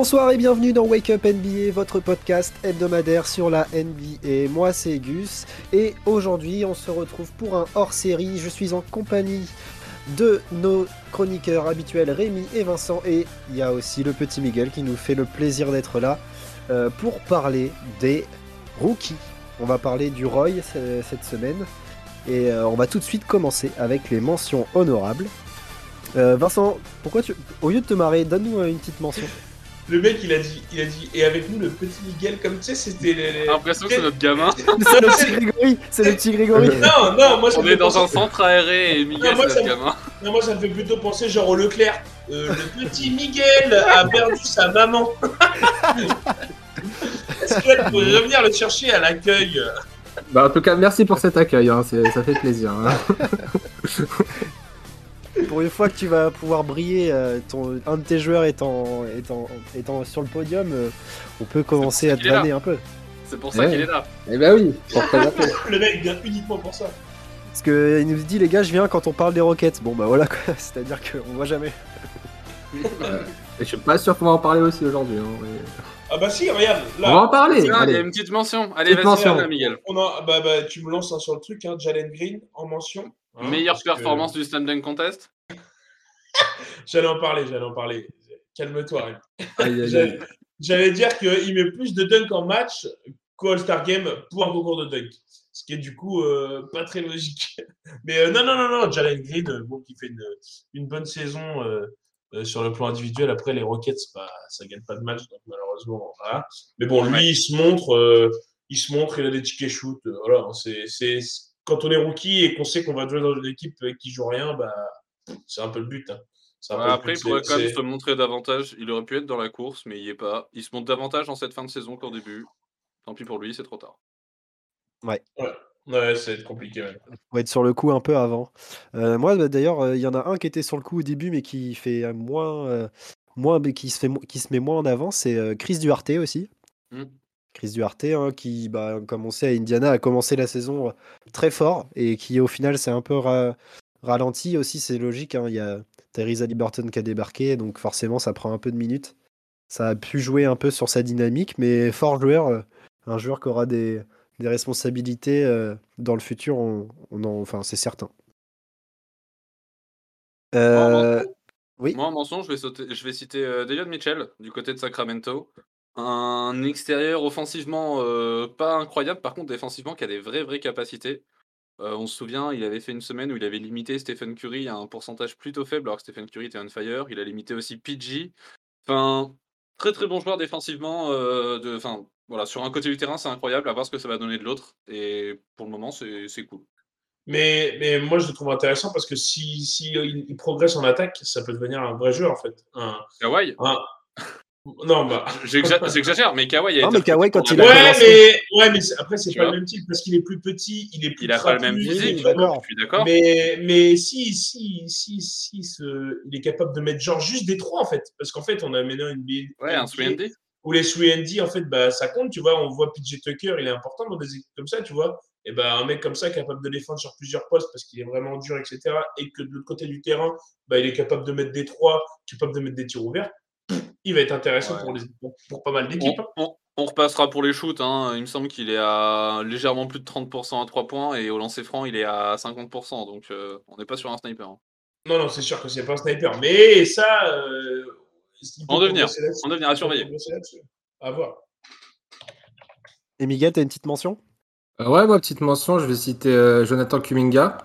bonsoir et bienvenue dans Wake Up NBA, votre podcast hebdomadaire sur la NBA. Moi c'est Gus et aujourd'hui on se retrouve pour un hors-série. Je suis en compagnie de nos chroniqueurs habituels Rémi et Vincent et il y a aussi le petit Miguel qui nous fait le plaisir d'être là euh, pour parler des rookies. On va parler du Roy euh, cette semaine et euh, on va tout de suite commencer avec les mentions honorables. Vincent, pourquoi tu, au lieu de te marrer, donne-nous une petite mention. Le mec, il a dit, il a dit, et avec nous le petit Miguel, comme tu sais, c'était. les- l'impression que c'est notre gamin. c'est le petit Grégory, c'est le petit Grégory. Non, non, moi ça On est dans un centre aéré et Miguel Non, moi, c'est ça notre me- gamin. Non, moi ça me fait plutôt penser genre au Leclerc. Euh, le petit Miguel a perdu sa maman. Est-ce qu'elle pourrait revenir le chercher à l'accueil? Bah, en tout cas, merci pour cet accueil, hein, ça fait plaisir. hein. Pour une fois que tu vas pouvoir briller, euh, ton, un de tes joueurs étant, étant, étant sur le podium, euh, on peut commencer à te là. vanner un peu. C'est pour ça Ouais. qu'il est là. Eh bah oui, pour. Le mec vient uniquement pour ça. Parce qu'il nous dit, les gars, je viens quand on parle des roquettes. Bon, bah voilà, quoi. c'est-à-dire qu'on voit jamais. Et je suis pas sûr qu'on va en parler aussi aujourd'hui. hein, mais- Ah bah si, regarde, On va là, en parler. Il y a allez. une petite mention. Allez, vas-y, mention. là, Miguel. on a, bah, bah, tu me lances hein, sur le truc, hein, Jalen Green en mention. Hein, Meilleure que- performance du Slam Dunk Contest. J'allais en parler, j'allais en parler. Calme-toi, aïe. J'allais dire qu'il met plus de dunk en match qu'au All-Star Game pour un concours de dunk. Ce qui est du coup euh, pas très logique. Mais euh, non, non, non, non, Jalen Green, euh, bon, qui fait une, une bonne saison euh, euh, sur le plan individuel. Après, les Rockets, bah, ça gagne pas de match, donc malheureusement, voilà. Mais bon, lui, il se montre, euh, il se montre, il a des tickets shoot. euh, voilà, c'est, c'est, quand on est rookie et qu'on sait qu'on va jouer dans une équipe qui joue rien, bah, c'est un peu le but. hein. C'est Ouais, après, but, il pourrait c'est- quand même c'est- se montrer davantage. Il aurait pu être dans la course, mais il y est pas. Il se montre davantage en cette fin de saison qu'au début. Tant pis pour lui, c'est trop tard. Ouais, va être compliqué. ouais. Faut être sur le coup un peu avant. Euh, moi, bah, d'ailleurs, euh, il y en a un qui était sur le coup au début, mais qui fait moins, euh, moins mais qui se fait, qui se met moins en avant, c'est euh, Chris Duarte aussi. Hmm. Chris Duarte, hein, qui, bah, comme on sait, à Indiana a commencé la saison euh, très fort et qui, au final, s'est un peu ra- ralenti aussi. C'est logique. hein, Il y a Theresa Liberton qui a débarqué, donc forcément, ça prend un peu de minutes. Ça a pu jouer un peu sur sa dynamique, mais fort joueur, euh, un joueur qui aura des, des responsabilités euh, dans le futur, on, on en- enfin, c'est certain. Euh, oui. Moi, en mention, je vais, sauter, je vais citer euh, David Mitchell du côté de Sacramento. Un extérieur offensivement euh, pas incroyable, par contre défensivement qui a des vraies vraies capacités. Euh, on se souvient, il avait fait une semaine où il avait limité Stephen Curry à un pourcentage plutôt faible, alors que Stephen Curry était on fire. Il a limité aussi PG. Enfin, très très bon joueur défensivement. euh, de, enfin, voilà, sur un côté du terrain, c'est incroyable. À voir ce que ça va donner de l'autre. Et pour le moment, c'est cool. Mais, mais moi, je le trouve intéressant parce que si, si il, il progresse en attaque, ça peut devenir un vrai joueur, en fait. Un- un- Non, bah. j'exa- j'exagère, mais Kawhi a Non, mais Kawhi, quand il a Ouais, commencé. mais, ouais, mais après, c'est pas le même type parce qu'il est plus petit, il est plus Il a pas le même physique, je suis d'accord. Mais, mais si, si, si, si ce- il est capable de mettre genre juste des trois, en fait. Parce qu'en fait, on a maintenant une NBA Ouais, un 3D. où les 3D, en fait, bah, ça compte, tu vois. On voit PJ Tucker, il est important dans des équipes comme ça, tu vois. Et ben un mec comme ça, capable de défendre sur plusieurs postes parce qu'il est vraiment dur, etc. Et que de l'autre côté du terrain, bah, il est capable de mettre des trois, capable de mettre des tirs ouverts. Il va être intéressant Ouais. pour, les, pour, pour pas mal On, d'équipes. hein. on- on repassera pour les shoots. hein. Il me semble qu'il est à légèrement plus de 30% à 3 points et au lancer franc, il est à 50%. Donc euh, on n'est pas sur un sniper. hein. Non, non, c'est sûr que c'est pas un sniper. Mais ça. Euh, En devenir. En devenir à surveiller. À voir. Et Miguel, t'as une petite mention? Euh, ouais, moi, petite mention, je vais citer euh, Jonathan Kuminga.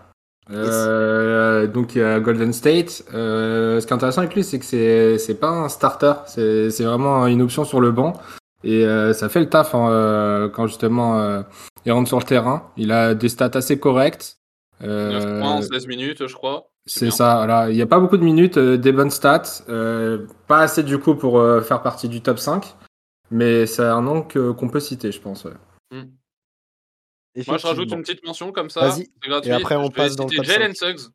Euh, donc à Golden State. Euh, ce qui est intéressant avec lui, c'est que c'est c'est pas un starter, c'est c'est vraiment une option sur le banc et euh, ça fait le taf hein, euh, quand justement euh, il rentre sur le terrain. Il a des stats assez correctes. 9 Euh, points en 16 minutes, je crois. c'est ça. Voilà, il n'y a pas beaucoup de minutes, euh, des bonnes stats, euh, pas assez du coup pour euh, faire partie du top 5, mais c'est un nom que- qu'on peut citer, je pense. ouais. Moi, je rajoute une petite mention comme ça. Vas-y. c'est gratuit. Et après, on Je passe dans le Jalen Suggs.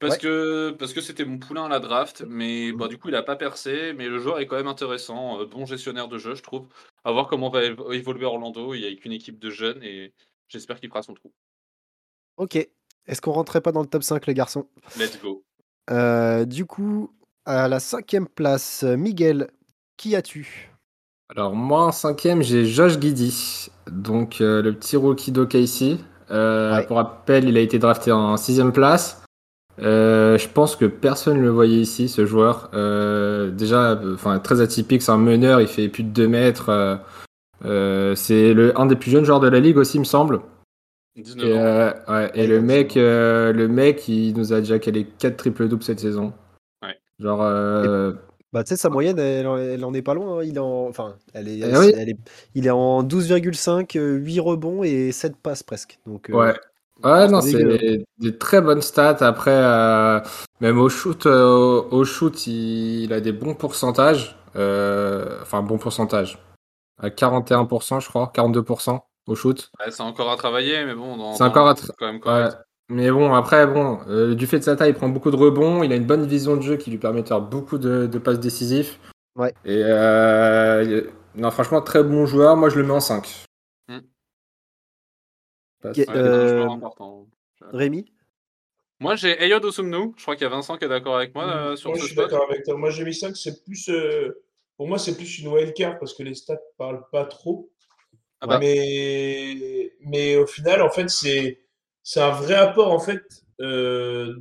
Parce Ouais. que parce que c'était mon poulain à la draft, mais bah, du coup il a pas percé, mais le joueur est quand même intéressant, euh, bon gestionnaire de jeu je trouve. À voir comment va évo- évoluer Orlando, il y a qu'une équipe de jeunes et j'espère qu'il fera son trou. Ok. Est-ce qu'on rentrait pas dans le top 5, les garçons? Let's go. Euh, Du coup, à la cinquième place, Miguel qui as-tu? Alors moi en cinquième j'ai Josh Giddy, donc euh, le petit rookie d'OKC. Euh, Ouais. Pour rappel, il a été drafté en sixième place. Euh, je pense que personne ne le voyait ici, ce joueur. Euh, déjà, euh, enfin très atypique, c'est un meneur, il fait plus de 2 mètres. euh, euh, c'est le un des plus jeunes joueurs de la ligue aussi, il me semble. 19 Et, ans. euh, ouais, et le mec, euh, le mec, il nous a déjà calé 4 triple doubles cette saison. Ouais. Genre, euh, Bah, tu sais, sa moyenne, elle, en- elle en est pas loin. hein. Il est en, enfin, elle est, Eh oui. elle est, il est en 12,5, euh, 8 rebonds et 7 passes presque. Donc, euh, ouais. Ouais, non, c'est des très bonnes stats. Après, euh, même au shoot, euh, au shoot, il, il a des bons pourcentages. Euh, enfin, bon pourcentage. À 41%, je crois, 42% au shoot. Ouais, c'est encore à travailler, mais bon, dans, C'est encore à tra- c'est quand même Ouais. Mais bon, après, bon, euh, du fait de sa taille, il prend beaucoup de rebonds. Il a une bonne vision de jeu qui lui permet de faire beaucoup de, de passes décisives. Ouais. Et euh, non, franchement, très bon joueur. Moi, je le mets en 5. Hmm. Parce Ouais, Euh, joueur important. Rémi? Moi, j'ai Ayod Osumnu. Je crois qu'il y a Vincent qui est d'accord avec moi euh, sur Moi, ce je suis spot. d'accord avec toi. Moi, j'ai mis 5. C'est plus. euh, Pour moi, c'est plus une wildcard parce que les stats parlent pas trop. Ah bah. Mais, mais au final, en fait, c'est c'est un vrai apport. En fait, euh,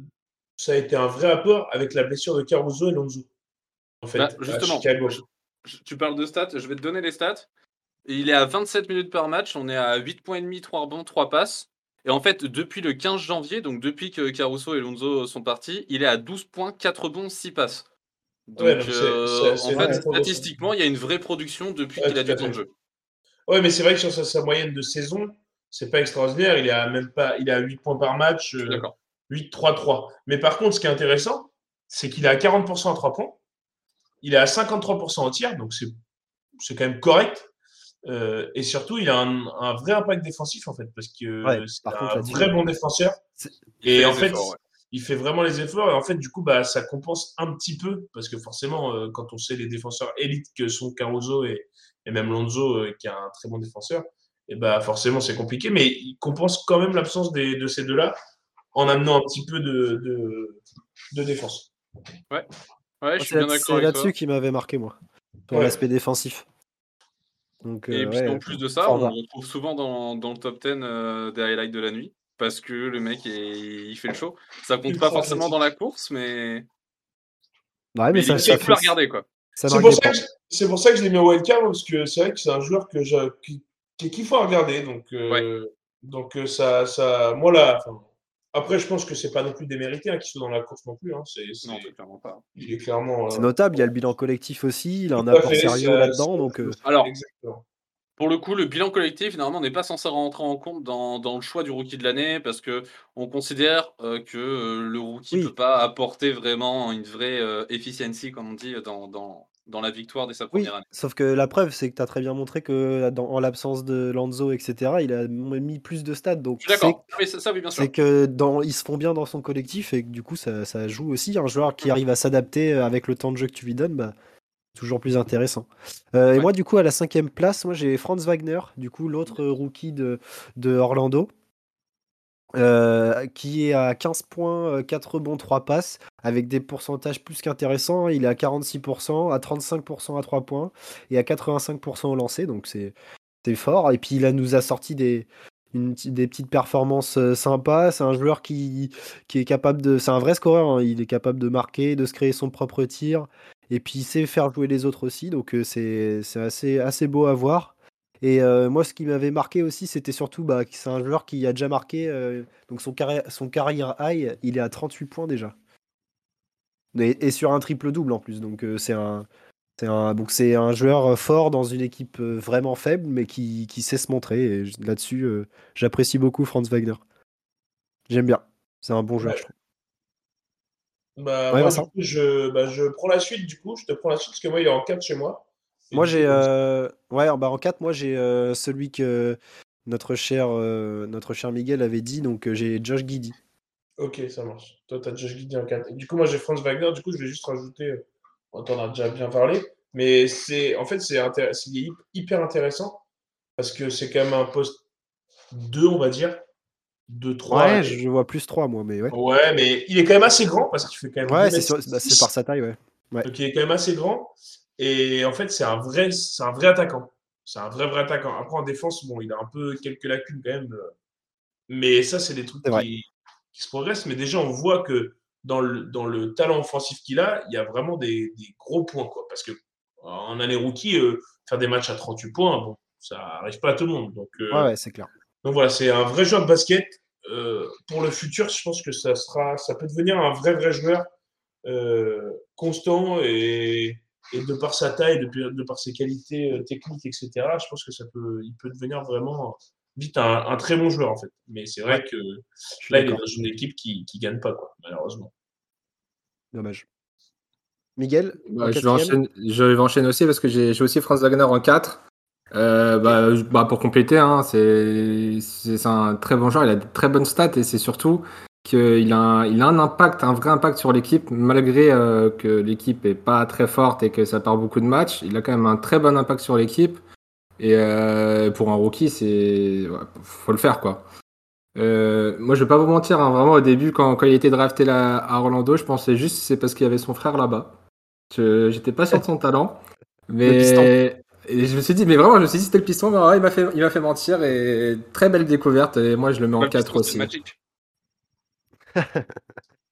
ça a été un vrai apport avec la blessure de Caruso et Lonzo. En fait, Bah, à justement, je- tu parles de stats, je vais te donner les stats. Il est à 27 minutes par match, on est à 8 points et demi, 3 rebonds, 3 passes. Et en fait, depuis le 15 janvier, donc depuis que Caruso et Lonzo sont partis, il est à 12 points, 4 rebonds, 6 passes. Donc, Ouais, euh, en fait, statistiquement, il y a une vraie production depuis Ouais, qu'il a du temps de jeu. Ouais, mais c'est vrai que sur sa, sa moyenne de saison, c'est pas extraordinaire. Il est à même pas, il est à 8 points par match, euh, d'accord. 8-3-3. Mais par contre, ce qui est intéressant, c'est qu'il est à 40% à 3 points. Il est à 53% au tir, donc c'est c'est quand même correct. Euh, et surtout, il a un, un vrai impact défensif, en fait, parce que Ouais, c'est un contre, vrai bon défenseur. Et fait en fait, efforts, ouais. il fait vraiment les efforts. Et en fait, du coup, bah, ça compense un petit peu, parce que forcément, euh, quand on sait les défenseurs élites que sont Caruso et, et même Lonzo, euh, qui est un très bon défenseur, et bah, forcément, c'est compliqué. Mais il compense quand même l'absence des- de ces deux-là en amenant un petit peu de, de, de défense. Ouais, je suis c'est bien d'accord c'est là-dessus qui m'avait marqué, moi, Ouais. l'aspect défensif. Donc, Et euh, puis ouais, en plus de ça, on va. le retrouve souvent dans, dans le top 10 euh, des highlights de la nuit. Parce que le mec, est- il fait le show. Ça compte pas forcément dans la course, mais, Ouais, mais, mais ça, il ça à fait- regarder. Quoi. ça C'est pour, ça pour ça que je l'ai mis en wildcard, parce que c'est vrai que c'est un joueur que je, qui, qui est kiffant à regarder. Donc, euh, donc euh, ça, ça, moi là, après, je pense que c'est pas non plus démérité hein, qu'il soit dans la course non plus. Hein, c'est, c'est- Non, c'est clairement pas. il est clairement. C'est euh, notable, il y a le bilan collectif aussi, il a un apport sérieux là-dedans, donc euh, Alors, Exactement. pour le coup, le bilan collectif, normalement, n'est pas censé rentrer en compte dans, dans le choix du rookie de l'année parce que on considère euh, que euh, le rookie Oui. peut pas apporter vraiment une vraie euh, efficiency, comme on dit, dans, dans, dans la victoire dès sa oui, première année. sauf que la preuve, c'est que tu as très bien montré que dans, en l'absence de Lanzo, etc., il a mis plus de stats, donc d'accord. Oui, ça, ça, oui, bien sûr. c'est que dans, ils se font bien dans son collectif et que du coup ça, ça joue aussi. Un joueur qui arrive à s'adapter avec le temps de jeu que tu lui donnes, bah, toujours plus intéressant. Euh, Et moi du coup à la cinquième place, moi j'ai Franz Wagner, du coup l'autre rookie de, de Orlando, euh, qui est à 15 points, euh, 4 rebonds, 3 passes, avec des pourcentages plus qu'intéressants. Il est à 46%, à 35% à 3 points et à 85% au lancer, donc c'est fort. Et puis il nous a sorti des, des petites performances euh, sympas. C'est un joueur qui, qui est capable de. C'est un vrai scoreur. hein. Il est capable de marquer, de se créer son propre tir. Et puis il sait faire jouer les autres aussi. Donc euh, c'est c'est assez, assez beau à voir. Et euh, moi, ce qui m'avait marqué aussi, c'était surtout bah, que c'est un joueur qui a déjà marqué. euh, donc son, carrière, son carrière high, il est à 38 points déjà. Et, et sur un triple-double en plus. Donc euh, c'est un. C'est un, donc c'est un joueur fort dans une équipe vraiment faible, mais qui, qui sait se montrer. Et là-dessus, j'apprécie beaucoup Franz Wagner. J'aime bien. C'est un bon joueur, Ouais. je trouve. Bah, Ouais, moi, Vincent. du coup, je, bah, je prends la suite, du coup. Je te prends la suite parce que moi, il est en 4 chez moi. Et Moi, j'ai. euh, Ouais, bah, en 4, moi, j'ai euh, celui que notre cher, euh, notre cher Miguel avait dit. Donc, euh, j'ai Josh Giddy. Ok, ça marche. Toi, tu as Josh Giddey en 4. Et du coup, moi, j'ai Franz Wagner. Du coup, je vais juste rajouter. euh, On t'en a déjà bien parlé. Mais c'est, en fait, c'est intér- hyper intéressant parce que c'est quand même un poste 2, on va dire. 2-3. Ouais, je vois plus 3, moi, mais ouais. Ouais, mais il est quand même assez grand parce qu'il fait quand même Ouais, 2 c'est sur- bah, par sa taille, ouais. Donc il est quand même assez grand. Et en fait, c'est un vrai, c'est un vrai attaquant. C'est un vrai, vrai attaquant. Après, en défense, bon, il a un peu quelques lacunes quand même. euh, Mais ça, c'est des trucs qui, qui se progressent. Mais déjà, on voit que dans le, dans le talent offensif qu'il a, il y a vraiment des, des gros points. Quoi. Parce que en année rookie, euh, faire des matchs à 38 points, bon, ça arrive pas à tout le monde. Donc, euh, Ouais, ouais, c'est clair. donc voilà, c'est un vrai joueur de basket. Euh, pour le futur, je pense que ça sera, ça peut devenir un vrai vrai joueur constant et, et de par sa taille, de, de par ses qualités euh, techniques, etc. Je pense que ça peut, il peut devenir vraiment vite un, un très bon joueur en fait. Mais c'est vrai que là, il est dans une équipe qui qui gagne pas quoi, malheureusement. Dommage. Miguel Bah, je, vais enchaîner, je vais enchaîner aussi parce que j'ai aussi Franz Wagner en 4. Euh, bah, bah, pour compléter, hein, c'est c'est- c'est un très bon joueur, il a de très bonnes stats et c'est surtout qu'il a, un- il a un impact, un vrai impact sur l'équipe, malgré euh, que l'équipe est pas très forte et que ça part beaucoup de matchs. Il a quand même un très bon impact sur l'équipe. Et euh, pour un rookie, c'est ouais, faut le faire quoi. Euh, moi, je vais pas vous mentir, hein, vraiment au début, quand, quand il était drafté là, à Orlando, je pensais juste que c'est parce qu'il y avait son frère là-bas. Je j'étais pas sûr de son talent, mais et je me suis dit, mais vraiment, je me suis dit c'était le piston, mais ouais, il m'a fait, il m'a fait mentir et très belle découverte. Et moi, je le mets en le 4 piston, c'est aussi.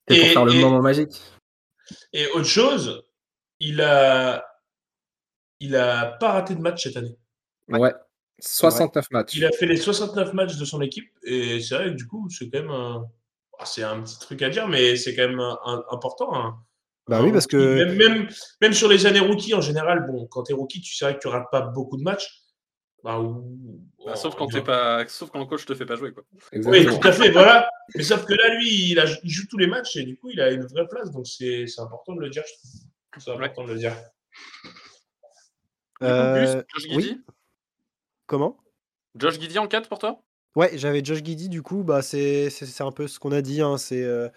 Et pour faire le et- moment magique. Et autre chose, il a il a pas raté de match cette année. Ouais. Ouais. 69 matchs. Il a fait les 69 matchs de son équipe et c'est vrai que du coup, c'est quand même un... ah, c'est un petit truc à dire, mais c'est quand même un- un- important. hein. Bah Un oui, parce rookie, que- Même, même, même sur les années rookies, en général, bon, quand tu es rookie, tu sais que tu rates pas beaucoup de matchs. Bah, ou- Bah, sauf quand t'es pas, sauf quand le coach te fait pas jouer quoi. Oui, Exactement. tout à fait, voilà. Mais sauf que là, lui, il, a- il joue tous les matchs et du coup, il a une vraie place. Donc, c'est c'est important de le dire, je trouve. C'est important de le dire. Du coup, Euh, Josh oui. Giddy Comment? Josh Giddy en 4 pour toi? Ouais, j'avais Josh Giddy, du coup, bah, c'est c'est- c'est un peu ce qu'on a dit. hein, C'est euh,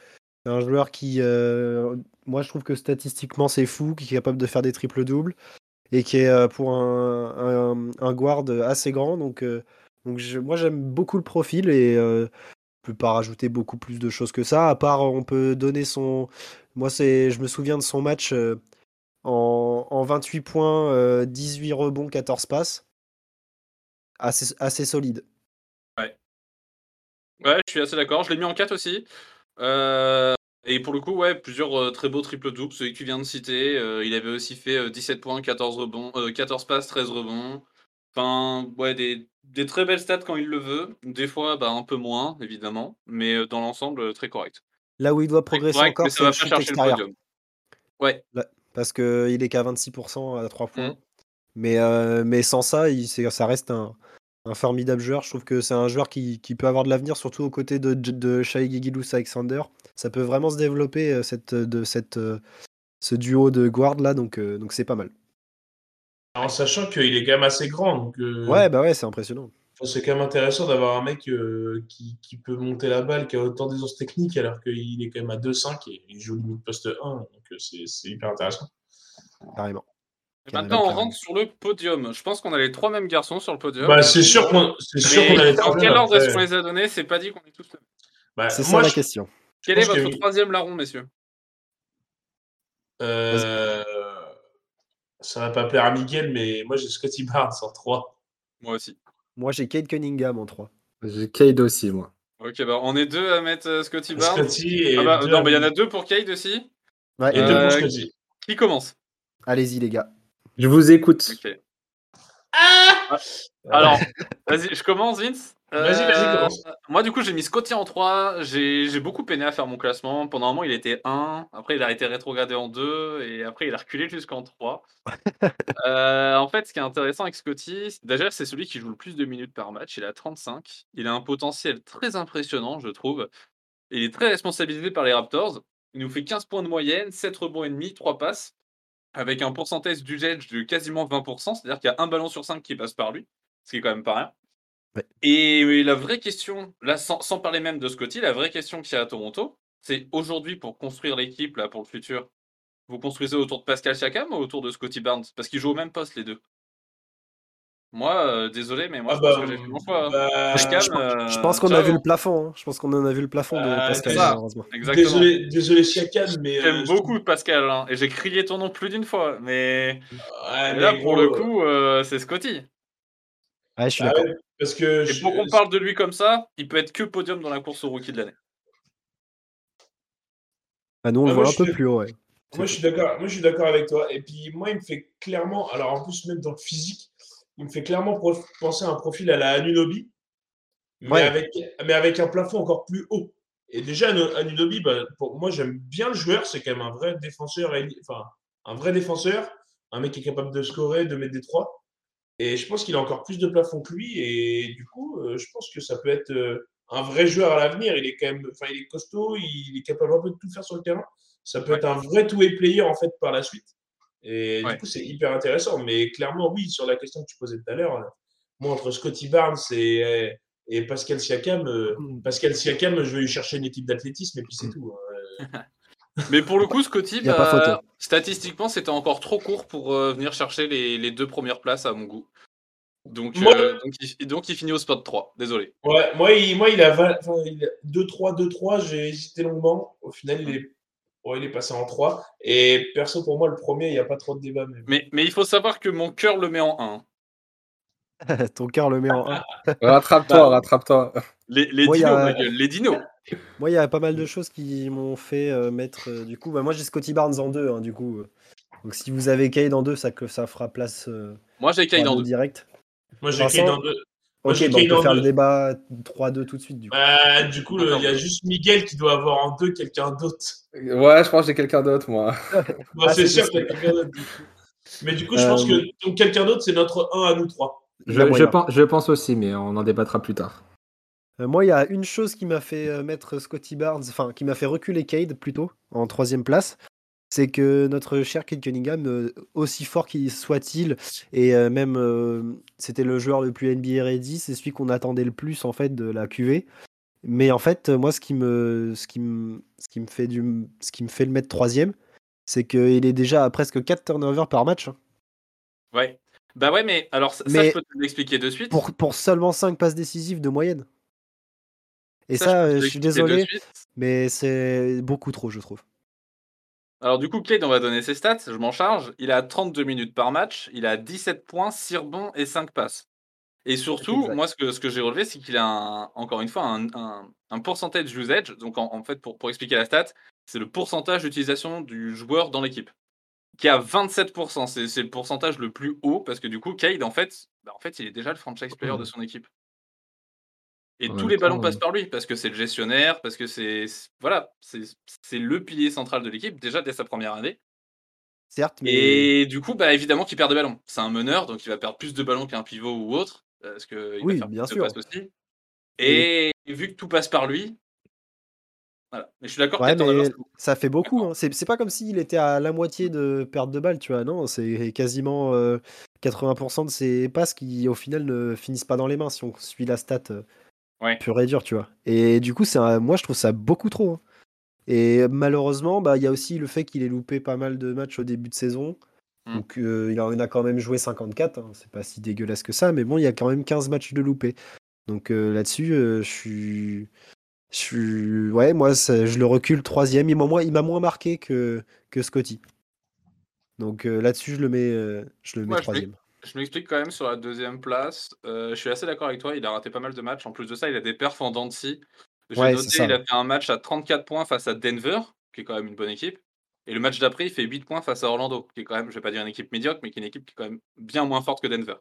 un joueur qui, euh, moi, je trouve que statistiquement, c'est fou, qui est capable de faire des triples-doubles et qui est euh, pour un, un, guard assez grand. Donc, euh, donc je- moi, j'aime beaucoup le profil et euh, je peux pas rajouter beaucoup plus de choses que ça. À part, on peut donner son. Moi, c'est, je me souviens de son match en, en 28 points, euh, 18 rebonds, 14 passes. Assez, assez solide. Ouais, je suis assez d'accord. Je l'ai mis en 4 aussi. Euh, et pour le coup, ouais, plusieurs euh, très beaux triple doubles, celui que tu viens de citer. euh, il avait aussi fait euh, 17 points, 14 rebonds, euh, 14 passes, 13 rebonds. Enfin, ouais, des, des très belles stats quand il le veut. Des fois, bah, un peu moins, évidemment. Mais euh, dans l'ensemble, euh, très correct. Là où il doit progresser correct, encore, c'est le shoot le extérieur. podium. Ouais. Parce qu'il est qu'à 26% à 3 points. Mhm. Mais, euh, mais sans ça, il, ça reste un, un formidable joueur. Je trouve que c'est un joueur qui, qui peut avoir de l'avenir, surtout aux côtés de, de Shai Gilgeous Alexander. Ça peut vraiment se développer, euh, cette, de, cette, euh, ce duo de guard là, donc euh, donc c'est pas mal. En sachant qu'il est quand même assez grand. Donc, euh, Ouais, bah ouais, c'est impressionnant. c'est quand même intéressant d'avoir un mec euh, qui, qui peut monter la balle, qui a autant d'aisance technique, alors qu'il est quand même à 2-5 et il joue limite poste 1. Donc, euh, c'est c'est hyper intéressant. Carrément. Et Maintenant, on rentre sur le podium. Je pense qu'on a les trois mêmes garçons sur le podium. Bah, c'est sûr qu'on c'est sûr Mais qu'on allait dans faire quel ordre est-ce qu'on les a donnés? C'est pas dit qu'on est tous les mêmes. Bah, C'est ça la je- question. Quel est que votre troisième larron, messieurs? Euh, ça va pas plaire à Miguel, mais moi j'ai Scotty Barnes en 3. Moi aussi. Moi, j'ai Kate Cunningham en 3. J'ai Cade aussi, moi. Ok, bah on est deux à mettre euh, Scotty Barnes. Scotty et Ah bah, non, bah, il y en a deux pour Cade aussi. Ouais, et deux Euh, pour Scotty. Qui commence? Allez-y, les gars. Je vous écoute. Ok. Ah Alors, vas-y, je commence, Vince. Vas-y, vas-y, Euh, commence. Moi, du coup, j'ai mis Scotty en 3. J'ai j'ai beaucoup peiné à faire mon classement. Pendant un moment, il était 1. Après, il a été rétrogradé en 2. Et après, il a reculé jusqu'en 3. Euh, en fait, ce qui est intéressant avec Scotty, c'est- déjà, c'est celui qui joue le plus de minutes par match. Il a 35. Il a un potentiel très impressionnant, je trouve. Il est très responsabilisé par les Raptors. Il nous fait 15 points de moyenne, 7 rebonds et demi, 3 passes, avec un pourcentage d'usage de quasiment 20%, c'est-à-dire qu'il y a un ballon sur 5 qui passe par lui, ce qui est quand même pas rien. Ouais. Et la vraie question, là, sans, sans parler même de Scotty, la vraie question qu'il y a à Toronto, c'est aujourd'hui pour construire l'équipe là pour le futur, vous construisez autour de Pascal Siakam ou autour de Scotty Barnes? Parce qu'ils jouent au même poste les deux. Moi, euh, désolé, mais moi, Ah je bah, pense que j'ai fait mon choix. hein. bah, Pascal, je, euh, je pense qu'on a vu le plafond. hein. Je pense qu'on en a vu le plafond de Ah, Pascal, malheureusement. Exactement. Désolé, désolé Siakam, mais. J'aime euh, beaucoup Pascal, hein, et j'ai crié ton nom plus d'une fois, mais, ouais, mais là, mais pour gros, le coup, euh, c'est Scotty. Ouais, je suis bah d'accord. ouais, parce que. Et je- pour qu'on parle de lui comme ça, il peut être que podium dans la course au rookie de l'année. Ah, nous, on Ah, le moi, voit un peu plus haut, ouais. Moi, je suis d'accord. Moi, je suis d'accord avec toi. Et puis, moi, il me fait clairement. Alors, en plus, même dans le physique, il me fait clairement penser à un profil à la Anunobi, mais, Ouais. avec, mais avec un plafond encore plus haut. Et déjà, Anu- Anunobi, bah, pour moi, j'aime bien le joueur. C'est quand même un vrai défenseur. Enfin, un vrai défenseur. Un mec qui est capable de scorer, de mettre des trois. Et je pense qu'il a encore plus de plafond que lui. Et du coup, euh, je pense que ça peut être euh, un vrai joueur à l'avenir. Il est quand même, enfin, il est costaud, il est capable un peu de tout faire sur le terrain. Ça peut Ouais. être un vrai two-way player en fait par la suite. Et Ouais. du coup, c'est hyper intéressant. Mais clairement, oui, sur la question que tu posais tout à l'heure, moi, entre Scotty Barnes et, et Pascal Siakam, euh, Mm. Pascal Siakam, je vais lui chercher une équipe d'athlétisme et puis c'est tout. hein. Mais pour le coup, Scotty, Y a pas bah, photo. statistiquement, c'était encore trop court pour euh, venir chercher les, les deux premières places à mon goût. Donc, Moi- euh, donc, il, donc il finit au spot 3. Désolé. Ouais, moi, il, moi, il a, vingt- enfin, il a 2-3, 2-3, j'ai hésité longuement. Au final, il est, bon, il est passé en 3. Et perso, pour moi, le premier, il n'y a pas trop de débat. Mais... Mais, mais il faut savoir que mon cœur le met en 1. Ton cœur le met en 1. Rattrape-toi, Bah. rattrape-toi. Les, Moi, dinos, a- ma gueule, les dinos. Moi, il y a pas mal de choses qui m'ont fait euh, mettre. euh, du coup, bah, moi, j'ai Scotty Barnes en 2, du coup. euh. Donc, si vous avez Cade en 2, ça, que ça fera place euh, Moi, j'ai Kyle en 3-2 2. direct. Moi, j'ai dans deux. Moi, Ok, j'ai bah, on peut faire le débat 3-2 tout de suite, du coup. Bah, du coup, le- il y a juste Miguel qui doit avoir en deux quelqu'un d'autre. Ouais, je pense que j'ai quelqu'un d'autre, moi. Bon, Ah, c'est sûr qu'il y a quelqu'un d'autre. du coup. Mais du coup, je pense Euh, que donc, quelqu'un d'autre, c'est notre 1 à nous 3. Il y a Je, pense, je pense aussi, mais on en débattra plus tard. Euh, moi, il y a une chose qui m'a fait euh, mettre Scotty Barnes, enfin, qui m'a fait reculer Cade plutôt, en troisième place. C'est que notre cher Cade Cunningham, euh, aussi fort qu'il soit-il, et euh, même euh, c'était le joueur le plus NBA ready, c'est celui qu'on attendait le plus en fait de la QV. Mais en fait, moi, ce qui me, ce qui me, ce qui me fait du, ce qui me fait le mettre troisième, c'est qu'il est déjà à presque 4 turnovers par match. hein. Ouais. Bah ouais, mais alors ça, ça, Mais- je peux te l'expliquer de suite. Pour, pour seulement 5 passes décisives de moyenne. Et ça, je suis désolé, mais c'est beaucoup trop, je trouve. Alors du coup, Cade, on va donner ses stats, je m'en charge. Il a 32 minutes par match, il a 17 points, 6 rebonds et 5 passes. Et surtout, moi, ce que, ce que j'ai relevé, c'est qu'il a, un- encore une fois, un, un, un pourcentage usage. Donc, en, en fait, pour, pour expliquer la stat, c'est le pourcentage d'utilisation du joueur dans l'équipe, qui est à 27%. C'est c'est le pourcentage le plus haut, parce que du coup, Cade, en fait, bah, en fait il est déjà le franchise player de son équipe. Et En tous les ballons passent euh, par lui, parce que c'est le gestionnaire, parce que c'est voilà, c'est le pilier central de l'équipe, déjà dès sa première année. Certes, mais Et du coup, bah, évidemment qu'il perd des ballons. C'est un meneur, donc il va perdre plus de ballons qu'un pivot ou autre, parce qu'il Oui, va faire bien plus sûr. de passes aussi. Et vu que tout passe par lui, voilà. Mais je suis d'accord Ouais, ça fait beaucoup. Hein. C'est c'est pas comme s'il était à la moitié de perte de balles, tu vois. Non, c'est quasiment euh, 80% de ses passes qui, au final, ne finissent pas dans les mains si on suit la stat euh, Ouais. pure et dure, tu vois. Et du coup, moi, je trouve ça beaucoup trop. hein. Et malheureusement, bah, il y a aussi le fait qu'il ait loupé pas mal de matchs au début de saison. Mm. Donc, euh, il en a quand même joué 54. hein. C'est pas si dégueulasse que ça, mais bon, il y a quand même 15 matchs de loupé. Donc euh, là-dessus, euh, je suis. Je suis. Ouais, moi, ça- je le recule troisième. Il m'a moins, moins marqué que, que Scotty. Donc là-dessus, je le mets, je le mets troisième. Je m'explique quand même sur la deuxième place. Euh, je suis assez d'accord avec toi, il a raté pas mal de matchs. En plus de ça, il a des perfs en scie. J'ai Ouais, noté, il a fait un match à 34 points face à Denver, qui est quand même une bonne équipe. Et le match d'après, il fait 8 points face à Orlando, qui est quand même, je vais pas dire une équipe médiocre, mais qui est une équipe qui est quand même bien moins forte que Denver.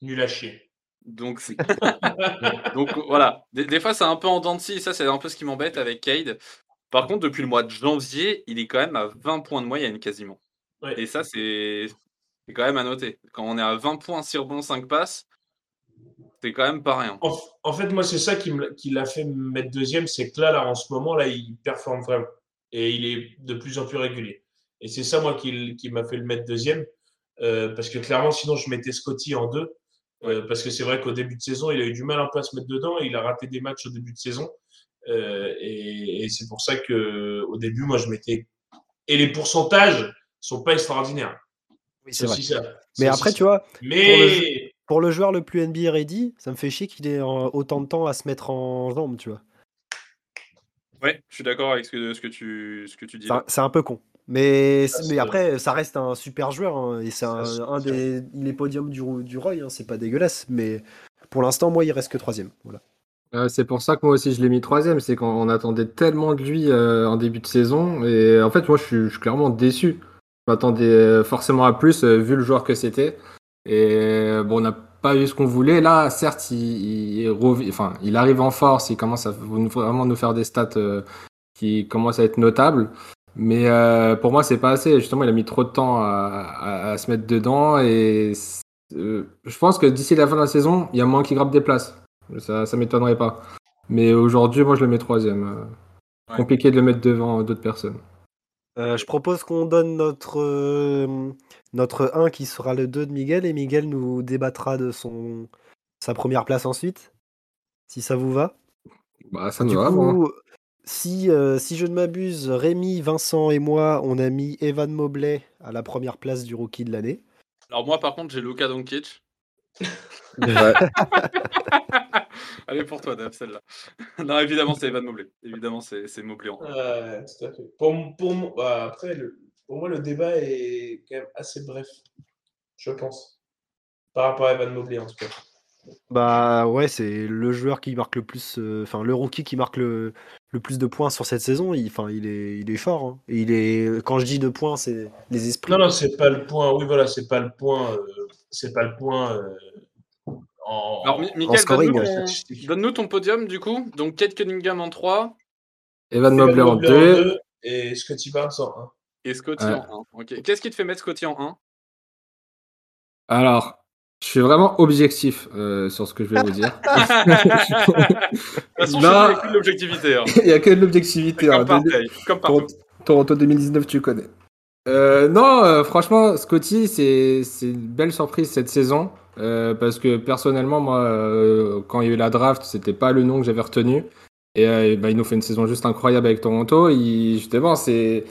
Nul à chier. Donc, c'est- Donc voilà, des, des fois c'est un peu en dents de scie, ça c'est un peu ce qui m'embête avec Cade. Par contre, depuis le mois de janvier, il est quand même à 20 points de moyenne quasiment. Ouais. Et ça, c'est c'est quand même à noter. Quand on est à 20 points, 6 rebonds, 5 passes, c'est quand même pas rien. En, en fait, moi, c'est ça qui me- qui l'a fait me mettre deuxième, c'est que là, là, en ce moment, là, il performe vraiment. Et il est de plus en plus régulier. Et c'est ça, moi, qui, qui m'a fait le mettre deuxième. Euh, parce que clairement, sinon, je mettais Scotty en deux. Euh, parce que c'est vrai qu'au début de saison, il a eu du mal un peu à se mettre dedans. Il a raté des matchs au début de saison. Euh, et et c'est pour ça que au début, moi, je mettais. Et les pourcentages sont pas extraordinaires. Oui, C'est aussi ça. Mais après, tu vois. Mais pour le joueur le plus NBA ready, ça me fait chier qu'il ait en- autant de temps à se mettre en jambes, tu vois. Ouais, je suis d'accord avec ce que, ce que tu, ce que tu dis. C'est un- peu con. Mais, Ah, mais après, ça reste un super joueur. hein, et c'est un, des. Il est podium du, du Roy, hein, c'est pas dégueulasse. Mais pour l'instant, moi, il reste que troisième. Voilà. Euh, c'est pour ça que moi aussi je l'ai mis troisième, c'est qu'on on attendait tellement de lui euh, en début de saison, et en fait moi je suis, je suis clairement déçu. Je m'attendais euh, forcément à plus euh, vu le joueur que c'était, et euh, bon on n'a pas eu ce qu'on voulait. Là certes il, enfin, il arrive en force, il commence à vraiment nous faire des stats euh, qui commencent à être notables, mais euh, pour moi c'est pas assez. Justement il a mis trop de temps à, à- à se mettre dedans, et euh, je pense que d'ici la fin de la saison il y a moins qui grappe des places. Ça, ça m'étonnerait pas. Mais aujourd'hui, moi, je le mets troisième. Ouais. Compliqué de le mettre devant d'autres personnes. Euh, je propose qu'on donne notre, euh, notre 1 qui sera le 2 de Miguel. Et Miguel nous débattra de son, sa première place ensuite. Si ça vous va. Bah, ça Du va, coup, moi. si, euh, si je ne m'abuse, Rémi, Vincent et moi, on a mis Evan Mobley à la première place du rookie de l'année. Alors moi, par contre, j'ai Luka Doncic. Ouais. Allez pour toi, Dave, celle-là. non, évidemment, c'est Evan Mobley. Évidemment, c'est c'est Mobley. en- tout à fait. Pour, pour, bah, après, le- pour moi, le débat est quand même assez bref, je pense. Par rapport à Evan Mobley, en tout cas. Bah ouais, c'est le joueur qui marque le plus, euh, enfin le rookie qui marque le, le plus de points sur cette saison. Il, enfin, il est, il est fort. hein. Et il est, quand je dis de points, c'est les esprits. Non, non, c'est pas le point. Oui, voilà, c'est pas le point. euh, c'est pas le point. euh, en, Alors, Mi- en Mickaël, scoring, donne-nous ton, statistique. donne-nous ton podium, du coup. Donc, Kate Cunningham en 3 Evan Mobley en Mobley 2. et Scotty Barnes en 1. et Scotty Ouais. en 1. Ok. Qu'est-ce qui te fait mettre Scotty en 1 Alors, je suis vraiment objectif euh, sur ce que je vais vous dire. Nous, il n'y a que de l'objectivité. hein. Il n'y a que de l'objectivité. hein. Comme pareil, comme partout. Toronto, Toronto 2019, tu connais. Euh, non, euh, franchement, Scotty, c'est une belle surprise cette saison. euh, parce que personnellement, moi, quand il y a eu la draft, c'était pas le nom que j'avais retenu. Et bah, il nous fait une saison juste incroyable avec Toronto. Justement, c'est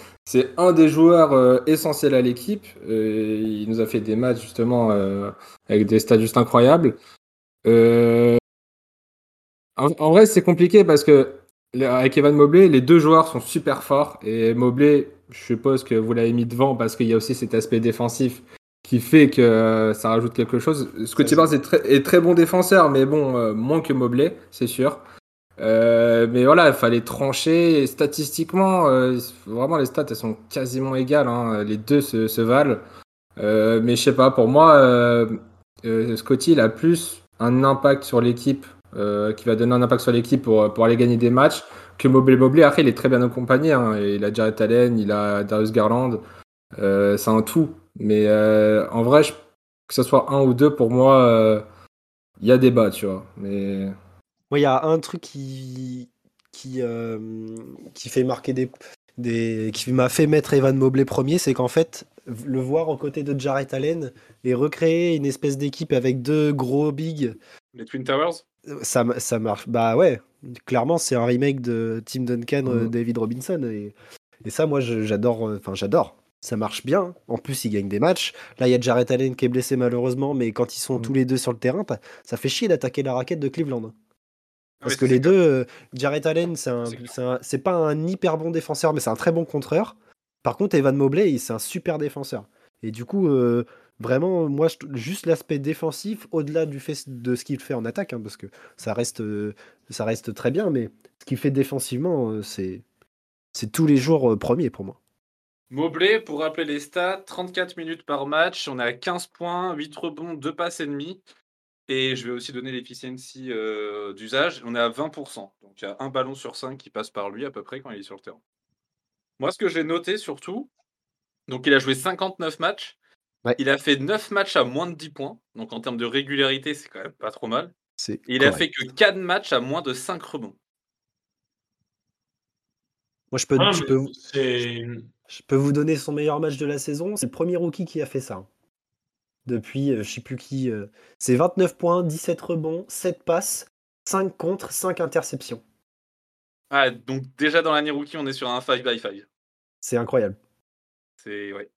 un des joueurs essentiels à l'équipe. Il nous a fait des matchs justement avec des stats juste incroyables. En, en vrai, c'est compliqué parce que avec Evan Mobley, les deux joueurs sont super forts. Et Mobley, je suppose que vous l'avez mis devant parce qu'il y a aussi cet aspect défensif qui fait que euh, ça rajoute quelque chose. Scotty est très, est très bon défenseur, mais bon, euh, moins que Mobley, c'est sûr. Euh, mais voilà, il fallait trancher. Et statistiquement, vraiment, les stats, elles sont quasiment égales. hein. Les deux se, se valent. Mais je sais pas, pour moi, Scotty, il a plus un impact sur l'équipe, qui va donner un impact sur l'équipe pour, pour aller gagner des matchs, que Mobley. Mobley, après, il est très bien accompagné. hein. Il a Jared Allen, il a Darius Garland. Euh, c'est un tout. Mais euh, en vrai, je- que ce soit un ou deux, pour moi, euh, il y a débat, tu vois. Mais Moi, il y a un truc qui, qui, euh, qui fait marquer des, des, qui m'a fait mettre Evan Mobley premier, c'est qu'en fait, le voir aux côtés de Jarrett Allen et recréer une espèce d'équipe avec deux gros bigs, Les Twin Towers? ça, ça marche. Bah ouais, clairement, c'est un remake de Tim Duncan, euh, Mhm. David Robinson. Et, et ça, moi, j'adore. euh, Enfin, j'adore. Ça marche bien. En plus, ils gagnent des matchs. Là, il y a Jarrett Allen qui est blessé malheureusement, mais quand ils sont Mhm. tous les deux sur le terrain, t'as- ça fait chier d'attaquer la raquette de Cleveland. hein. Parce que les deux, euh, Jarrett Allen, c'est pas un hyper bon défenseur, mais c'est un très bon contreur. Par contre, Evan Mobley, c'est un super défenseur. Et du coup, euh, vraiment, moi, je- juste l'aspect défensif, au-delà du fait de ce qu'il fait en attaque, hein, parce que ça reste, euh, ça reste très bien, mais ce qu'il fait défensivement, euh, c'est c'est tous les jours euh, premier pour moi. Mobley, pour rappeler les stats, 34 minutes par match, on est à 15 points, 8 rebonds, 2 passes et demi. Et je vais aussi donner l'efficiency euh, d'usage, on est à 20%. Donc il y a un ballon sur 5 qui passe par lui à peu près quand il est sur le terrain. Moi, ce que j'ai noté surtout, donc il a joué 59 matchs, Ouais. il a fait 9 matchs à moins de 10 points. Donc en termes de régularité, c'est quand même pas trop mal. Et il a fait que 4 matchs à moins de 5 rebonds. Moi, je peux, Ah, je mais peux, vous- c'est- je peux vous donner son meilleur match de la saison. C'est le premier rookie qui a fait ça. hein. Depuis, euh, je sais plus qui. euh, c'est 29 points, 17 rebonds, 7 passes, 5 contre, 5 interceptions. Ah, donc déjà dans l'année rookie, on est sur un 5 by 5. C'est incroyable. C'est ouais.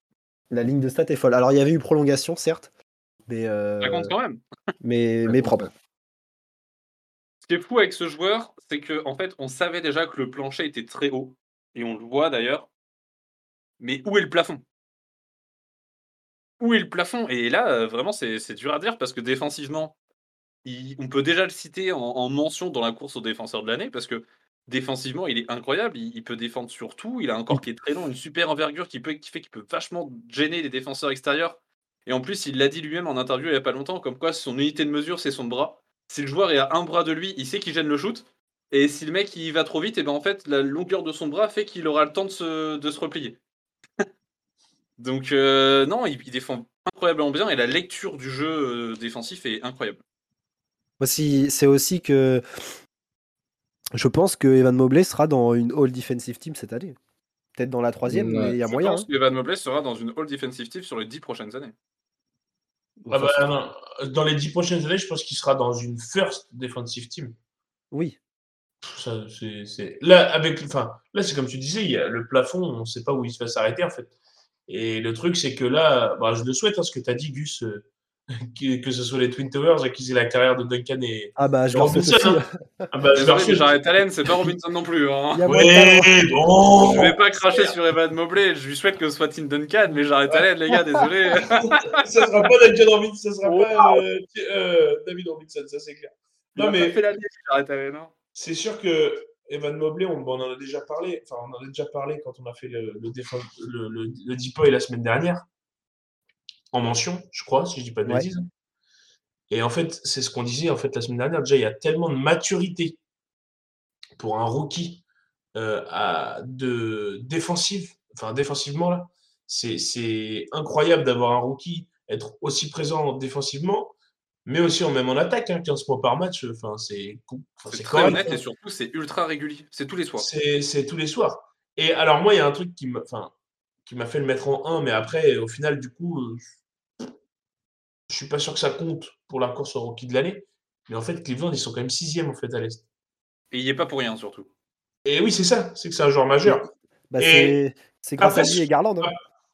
La ligne de stats est folle. Alors, il y avait eu prolongation, certes, Mais, euh, Ça compte quand même. mais, mais propre. Ce qui est fou avec ce joueur, c'est que en fait, on savait déjà que le plancher était très haut, et on le voit d'ailleurs. Mais où est le plafond? Où est le plafond? Et là, euh, vraiment, c'est c'est dur à dire parce que défensivement, il- on peut déjà le citer en, en mention dans la course au défenseur de l'année parce que défensivement, il est incroyable. Il, il peut défendre sur tout. Il a un corps qui est très long, une super envergure qui, peut, qui fait qu'il peut vachement gêner les défenseurs extérieurs. Et en plus, il l'a dit lui-même en interview il n'y a pas longtemps, comme quoi son unité de mesure, c'est son bras. Si le joueur est à un bras de lui, il sait qu'il gêne le shoot. Et si le mec il va trop vite, et ben en fait, la longueur de son bras fait qu'il aura le temps de se, de se replier. Donc, euh, non, il, il défend incroyablement bien et la lecture du jeu euh, défensif est incroyable. Aussi, c'est aussi que je pense que Evan Mobley sera dans une All Defensive Team cette année. Peut-être dans la troisième, Ouais. mais il y a Je moyen. pense hein. que Evan Mobley sera dans une All Defensive Team sur les 10 prochaines années. Ah bah, non. Dans les dix prochaines années, je pense qu'il sera dans une first defensive team. Oui. Pff, Ça, c'est, c'est- Là, avec, enfin, là, c'est comme tu disais, il y a le plafond, on ne sait pas où il va s'arrêter en fait. Et le truc, c'est que là, bah, je le souhaite, hein, ce que tu as dit, Gus, euh, que, que ce soit les Twin Towers, qu'ils aient la carrière de Duncan et. Ah bah je. Robinson, hein. Ah bah, je. Jared Allen, c'est pas Robinson non plus. hein. Ouais, bon. Je vais pas cracher sur Evan Mobley, je lui souhaite que ce soit Tim Duncan, mais Jared Allen, les gars, désolé. ça sera pas Duncan Robinson, ça sera Oh. pas euh, euh, David Robinson, ça c'est clair. Non, mais- fait la Allen. hein. C'est sûr que Evan Mobley, on, on en a déjà parlé. Enfin, on en a déjà parlé quand on a fait le, le, le, le, le Deepoy la semaine dernière. En mention, je crois, si je dis pas de Ouais. bêtises. Et en fait, c'est ce qu'on disait en fait la semaine dernière. Déjà, il y a tellement de maturité pour un rookie euh, à, de défensive, enfin défensivement là. C'est, c'est incroyable d'avoir un rookie être aussi présent défensivement, mais aussi en même en attaque, hein, 15 points par match. Enfin, c'est, C'est très correct, honnête hein. et surtout, c'est ultra régulier. C'est tous les soirs. C'est, c'est tous les soirs. Et alors, moi, il y a un truc qui m'a, enfin, qui m'a fait le mettre en 1, mais après, au final, du coup, euh, je suis pas sûr que ça compte pour la course au rookie de l'année. Mais en fait, Cleveland, ils sont quand même sixième en fait à l'Est. Et il y est pas pour rien, surtout. Et oui, c'est ça, c'est que c'est un joueur majeur. Bah, Et c'est grâce à après, lui et Garland. hein.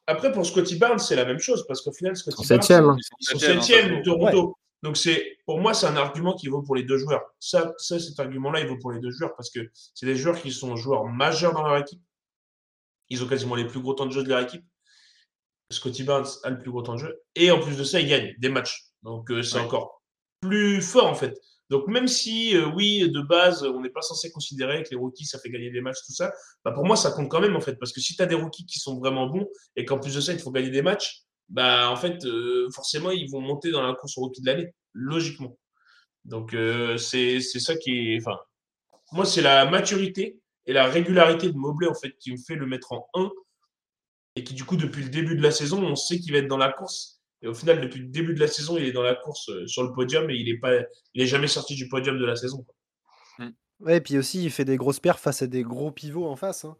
Après, pour Scotty Barnes, c'est la même chose, parce qu'au final, Scotty Barnes, septième. hein. Ils sont septième, hein. Toronto. Donc, c'est, pour moi, c'est un argument qui vaut pour les deux joueurs. Ça, ça cet argument-là, il vaut pour les deux joueurs, parce que c'est des joueurs qui sont joueurs majeurs dans leur équipe. Ils ont quasiment les plus gros temps de jeu de leur équipe. Scotty Barnes a le plus gros temps de jeu. Et en plus de ça, il gagne des matchs. Donc, euh, c'est Ouais. encore plus fort, en fait. Donc, même si, euh, oui, de base, on n'est pas censé considérer que les rookies, ça fait gagner des matchs, tout ça, bah, pour moi, ça compte quand même, en fait. Parce que si tu as des rookies qui sont vraiment bons et qu'en plus de ça, il faut gagner des matchs, bah, en fait, euh, forcément, ils vont monter dans la course au rookie de l'année, logiquement. Donc, c'est c'est ça qui est. Enfin, moi, c'est la maturité et la régularité de Mobley, en fait, qui me fait le mettre en 1 et qui, du coup, depuis le début de la saison, on sait qu'il va être dans la course. Et au final, depuis le début de la saison, il est dans la course euh, sur le podium et il n'est jamais sorti du podium de la saison. Ouais, et puis aussi, il fait des grosses perfs face à des gros pivots en face. hein.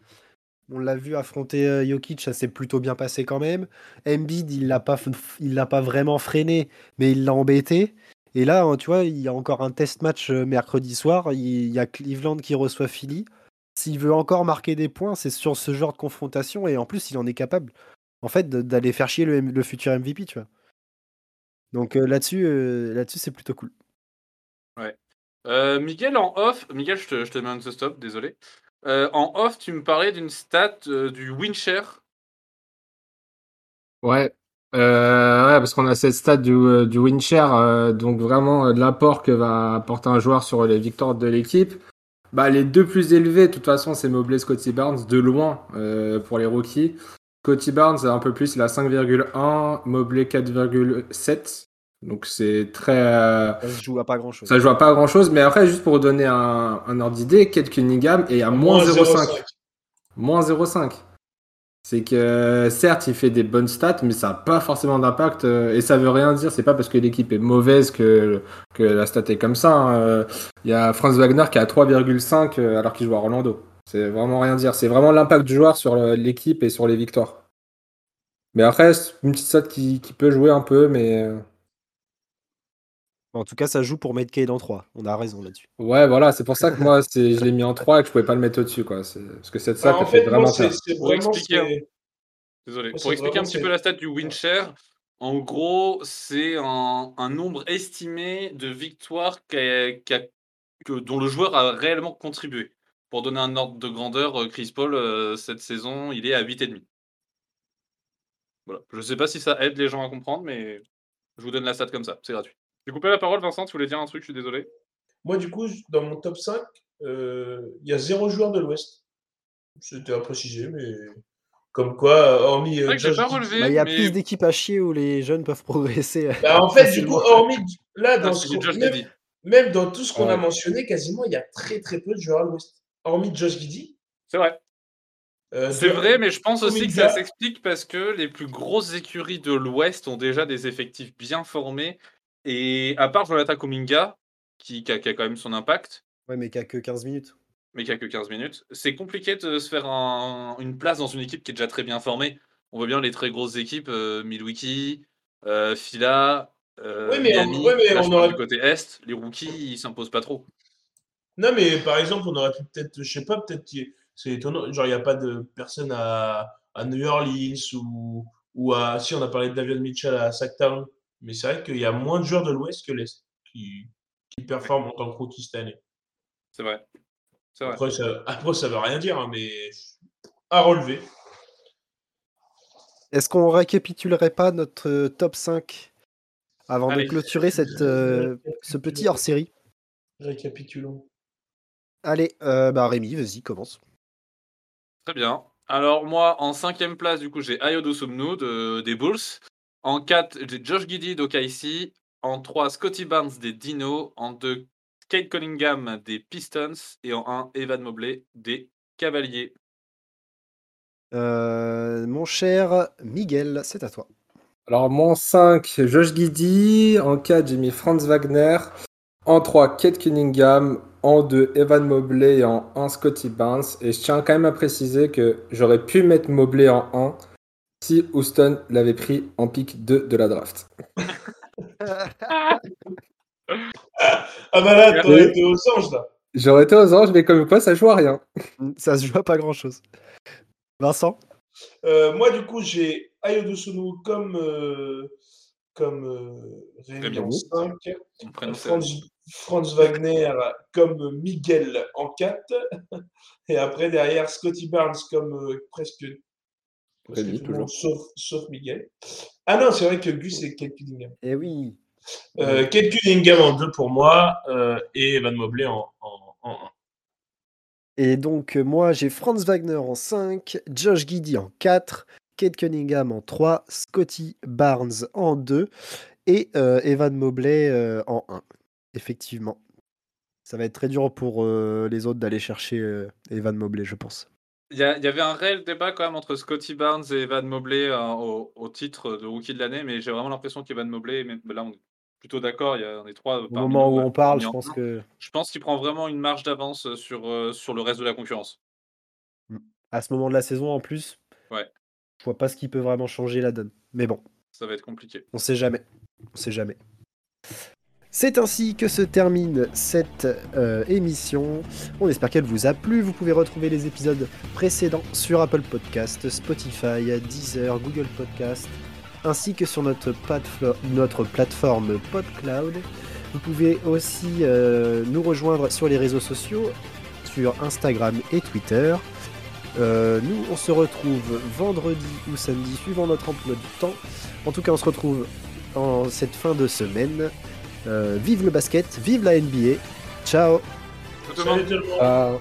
On l'a vu affronter euh, Jokic, ça s'est plutôt bien passé quand même. Embiid, il l'a pas, il l'a pas vraiment freiné, mais il l'a embêté. Et là, hein, tu vois, il y a encore un test match euh, mercredi soir. Il y a Cleveland qui reçoit Philly. S'il veut encore marquer des points, c'est sur ce genre de confrontation. Et en plus, il en est capable, en fait, d'aller faire chier le, M- le futur MVP, tu vois. Donc euh, là-dessus, euh, là-dessus, c'est plutôt cool. Euh, Miguel, en off, Miguel, je te, je te mets un stop, désolé. Euh, en off, tu me parlais d'une stat euh, du win share. Ouais. Euh, ouais, parce qu'on a cette stat du, du win share, euh, donc vraiment euh, de l'apport que va apporter un joueur sur les victoires de l'équipe. Bah, les deux plus élevés, de toute façon, c'est Mobley Scotty Barnes, de loin euh, pour les rookies. Scotty Barnes, un peu plus, il a 5,1, Mobley 4,7. Donc c'est très. euh, Ça se joue à pas grand-chose. ça joue à pas grand chose, mais après, juste pour vous donner un, un ordre d'idée, Kate Cunningham est à moins 0,5. Moins 0,5. C'est que certes, il fait des bonnes stats, mais ça n'a pas forcément d'impact. euh, et ça veut rien dire. C'est pas parce que l'équipe est mauvaise que, que la stat est comme ça. hein. Euh, Il y a Franz Wagner qui a 3,5 euh, alors qu'il joue à Orlando. C'est vraiment rien dire. C'est vraiment l'impact du joueur sur l'équipe et sur les victoires. Mais après, c'est une petite stat qui peut jouer un peu, mais. En tout cas, ça joue pour Medcade en 3. On a raison là-dessus. Ouais, voilà, c'est pour ça que moi, c'est- je l'ai mis en 3 et que je pouvais pas le mettre au-dessus. Quoi. C'est- Parce que cette en elle fait fait, vraiment c'est Pour vraiment. expliquer, c'est- Désolé. Pour expliquer un petit peu la stat du win share, En gros, c'est un, un nombre estimé de victoires qu'a- qu'a- que, dont le joueur a réellement contribué. Pour donner un ordre de grandeur, euh, Chris Paul, euh, cette saison, il est à 8,5. Voilà. Je sais pas si ça aide les gens à comprendre, mais je vous donne la stat comme ça, c'est gratuit. J'ai coupé la parole, Vincent, tu voulais dire un truc, je suis désolé. Moi, du coup, dans mon top 5, euh, il y a zéro joueur de l'Ouest. C'était à préciser, mais comme quoi, hormis. C'est euh, vrai que j'ai Josh pas Giddey- relevé. Bah, Il y a mais- plus d'équipes à chier où les jeunes peuvent progresser. Bah, en fait, du coup, hormis. Là, Ah, dans ce Josh même, même dans tout ce qu'on Ouais. a mentionné, quasiment, il y a très très peu de joueurs à l'Ouest. Hormis Josh Giddy. C'est vrai. euh, C'est de- vrai, mais je pense aussi que ça s'explique parce que les plus grosses écuries de l'Ouest ont déjà des effectifs bien formés. Et à part Jonathan Kuminga, qui, qui a, qui a quand même son impact, Ouais, mais qui a que 15 minutes. mais qui a que 15 minutes, c'est compliqué de se faire un- une place dans une équipe qui est déjà très bien formée. On voit bien les très grosses équipes, euh, Milwaukee, euh, Fila, euh, Oui, mais on- oui, mais Là, on aurait- du côté Est, les rookies, ils s'imposent pas trop. Non, mais par exemple, on aurait pu peut-être, je sais pas, peut-être qu'il y ait- c'est étonnant, genre il n'y a pas de personne à, à New Orleans ou, ou à. Si, on a parlé de Davion Mitchell à Sacktown, mais c'est vrai qu'il y a moins de joueurs de l'Ouest que l'Est qui, qui performent en tant que rookie cette année. C'est vrai. Après, ça, après, ça veut rien dire, hein, mais à relever. Est-ce qu'on récapitulerait pas notre euh, top 5 avant Allez. de clôturer cette, euh, ce petit hors-série? Récapitulons. Allez, euh, bah Rémi, vas-y, commence. Très bien. Alors moi, en cinquième place, du coup, j'ai Ayodo Sumnu de- des Bulls. En 4, j'ai Josh Giddy d'OKC. En 3, Scotty Barnes des Dino. En 2, Kate Cunningham des Pistons. Et en 1, Evan Mobley des Cavaliers. Euh, mon cher Miguel, c'est à toi. Alors, mon 5, Josh Giddy. En 4, j'ai mis Franz Wagner. En 3, Kate Cunningham. En 2, Evan Mobley. Et en 1, Scotty Barnes. Et je tiens quand même à préciser que j'aurais pu mettre Mobley en 1 si Houston l'avait pris en pick 2 de la draft. Ah bah là, t'aurais été aux anges, là. J'aurais été aux anges, mais comme quoi, ça joue à rien. Ça se joue à pas grand-chose. Vincent Euh, moi, du coup, j'ai Ayodo Sunu comme, euh, comme euh, Rémi en 5. Son prénom, c'est- Franz, Franz Wagner comme Miguel en 4. Et après, derrière, Scotty Barnes comme euh, presque, monde, sauf, sauf Miguel. Ah non, c'est vrai que Gus et Kate Cunningham. Eh oui. Euh, Kate Cunningham en 2 pour moi euh, et Evan Mobley en 1. Et donc, euh, moi, j'ai Franz Wagner en 5, Josh Giddy en 4, Kate Cunningham en 3, Scotty Barnes en 2 et euh, Evan Mobley euh, en 1. Effectivement. Ça va être très dur pour euh, les autres d'aller chercher euh, Evan Mobley, je pense. Il y, a- il y avait un réel débat quand même entre Scotty Barnes et Evan Mobley euh, au, au titre de rookie de l'année, mais j'ai vraiment l'impression qu'Evan Mobley, mais là on est plutôt d'accord, il y a on est trois. Au moment où à- on parle, je en pense un. que Je pense qu'il prend vraiment une marge d'avance sur, euh, sur le reste de la concurrence. à ce moment de la saison, en plus, Ouais. je vois pas ce qui peut vraiment changer la donne. Mais bon, Ça va être compliqué. on sait jamais. On sait jamais. C'est ainsi que se termine cette euh, émission. On espère qu'elle vous a plu. Vous pouvez retrouver les épisodes précédents sur Apple Podcast, Spotify, Deezer, Google Podcast, ainsi que sur notre, platefo- notre plateforme PodCloud. Vous pouvez aussi euh, nous rejoindre sur les réseaux sociaux, sur Instagram et Twitter. Euh, nous, on se retrouve vendredi ou samedi, suivant notre emploi du temps. En tout cas, on se retrouve en cette fin de semaine. Euh, vive le basket, vive la NBA. Ciao Tout le monde. Salut